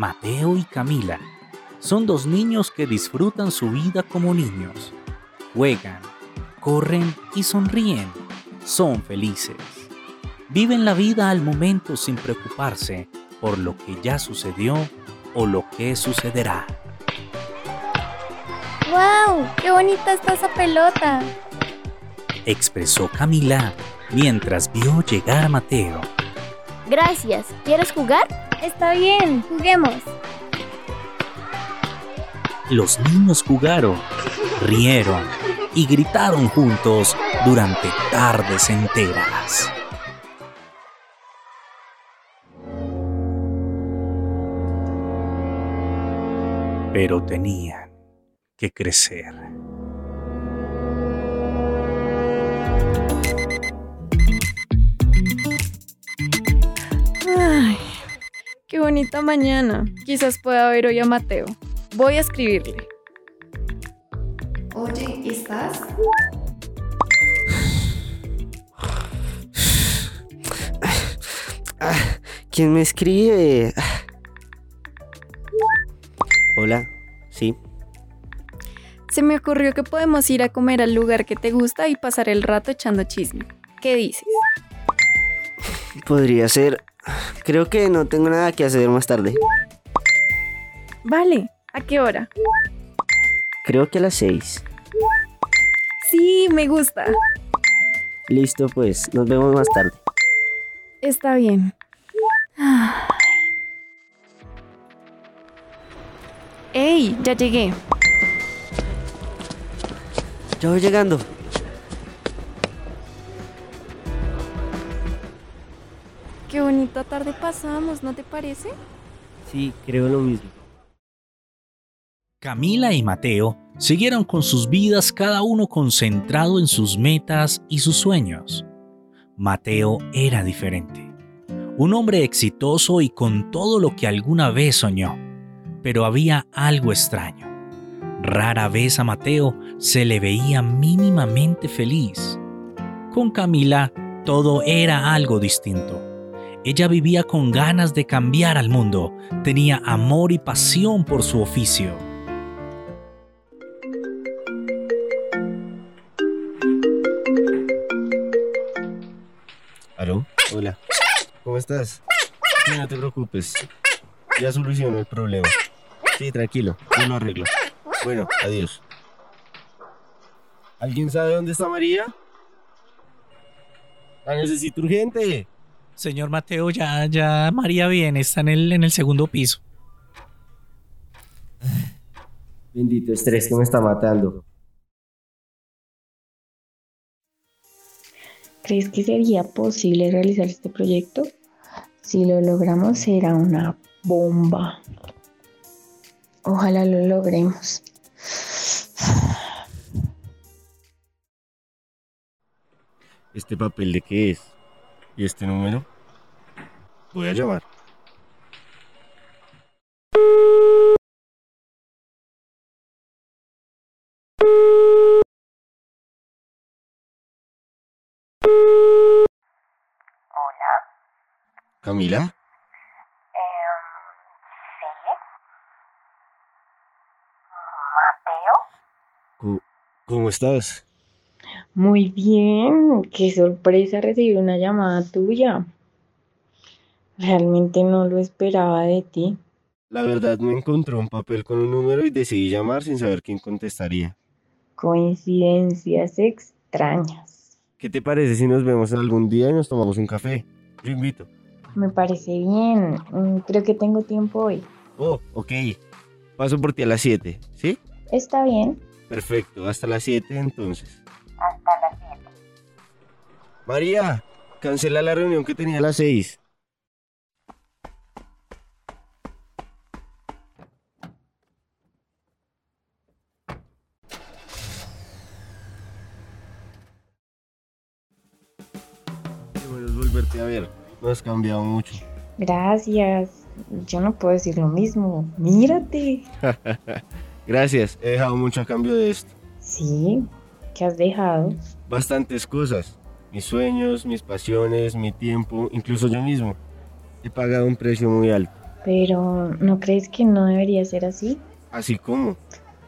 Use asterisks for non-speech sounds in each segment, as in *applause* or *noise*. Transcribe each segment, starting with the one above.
Mateo y Camila son dos niños que disfrutan su vida como niños. Juegan, corren y sonríen. Son felices. Viven la vida al momento sin preocuparse por lo que ya sucedió o lo que sucederá. ¡Wow! ¡Qué bonita está esa pelota! Expresó Camila mientras vio llegar a Mateo. Gracias. ¿Quieres jugar? Está bien, juguemos. Los niños jugaron, rieron y gritaron juntos durante tardes enteras. Pero tenían que crecer. Qué bonita mañana. Quizás pueda ver hoy a Mateo. Voy a escribirle. Oye, ¿estás? ¿Quién me escribe? Hola, sí. Se me ocurrió que podemos ir a comer al lugar que te gusta y pasar el rato echando chisme. ¿Qué dices? Podría ser. Creo que no tengo nada que hacer más tarde. Vale, ¿a qué hora? Creo que a las seis. Sí, me gusta. Listo, pues, nos vemos más tarde. Está bien. ¡Ey! Ya llegué. Ya voy llegando. Qué bonita tarde pasamos, ¿no te parece? Sí, creo lo mismo. Camila y Mateo siguieron con sus vidas cada uno concentrado en sus metas y sus sueños. Mateo era diferente. Un hombre exitoso y con todo lo que alguna vez soñó. Pero había algo extraño. Rara vez a Mateo se le veía mínimamente feliz. Con Camila todo era algo distinto. Ella vivía con ganas de cambiar al mundo, tenía amor y pasión por su oficio. ¿Aló? Hola. ¿Cómo estás? Sí, no te preocupes. Ya soluciono el problema. Sí, tranquilo. Yo lo arreglo. Bueno, adiós. ¿Alguien sabe dónde está María? La necesito urgente. Señor Mateo, ya, ya María viene, está en el, en el segundo piso. Bendito estrés que me está matando. ¿Crees que sería posible realizar este proyecto? Si lo logramos será una bomba. Ojalá lo logremos. ¿Este papel de qué es? ¿Y este número? Voy a llamar. ¿Camila? ¿Cómo, cómo estás? Muy bien, qué sorpresa recibir una llamada tuya. Realmente no lo esperaba de ti. La verdad me encontré un papel con un número y decidí llamar sin saber quién contestaría. Coincidencias extrañas. ¿Qué te parece si nos vemos algún día y nos tomamos un café? Yo invito. Me parece bien. Mm, Creo que tengo tiempo hoy. Oh, ok. Paso por ti a las 7, ¿sí? Está bien. Perfecto, hasta las 7 entonces. Hasta las 7. María, cancela la reunión que tenía a las 6. Qué bueno es volverte a ver. No has cambiado mucho. Gracias. Yo no puedo decir lo mismo. Mírate. *laughs* Gracias, he dejado mucho a cambio de esto. Sí. ¿Qué has dejado? Bastantes cosas. Mis sueños, mis pasiones, mi tiempo, incluso yo mismo. He pagado un precio muy alto. Pero ¿no crees que no debería ser así? Así como.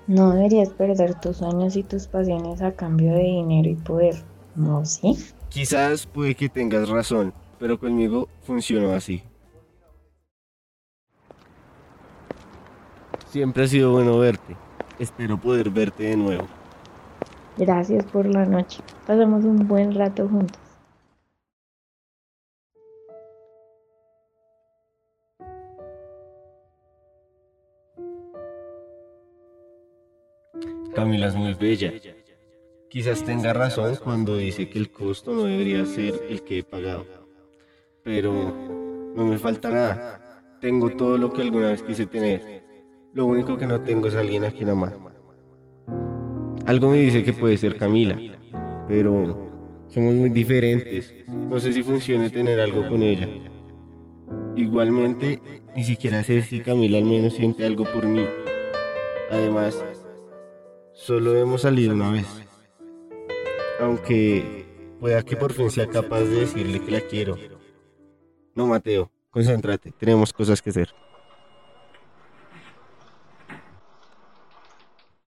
No deberías perder tus sueños y tus pasiones a cambio de dinero y poder, ¿no? ¿Sí? Quizás puede que tengas razón, pero conmigo funcionó así. Siempre ha sido bueno verte. Espero poder verte de nuevo. Gracias por la noche. Pasamos un buen rato juntos. Camila es muy bella. Quizás tenga razón cuando dice que el costo no debería ser el que he pagado. Pero no me falta nada. Tengo todo lo que alguna vez quise tener. Lo único que no tengo es alguien a quien amar. Algo me dice que puede ser Camila, pero somos muy diferentes. No sé si funcione tener algo con ella. Igualmente, ni siquiera sé si Camila al menos siente algo por mí. Además, solo hemos salido una vez. Aunque pueda que por fin sea capaz de decirle que la quiero. No, Mateo, concéntrate, tenemos cosas que hacer.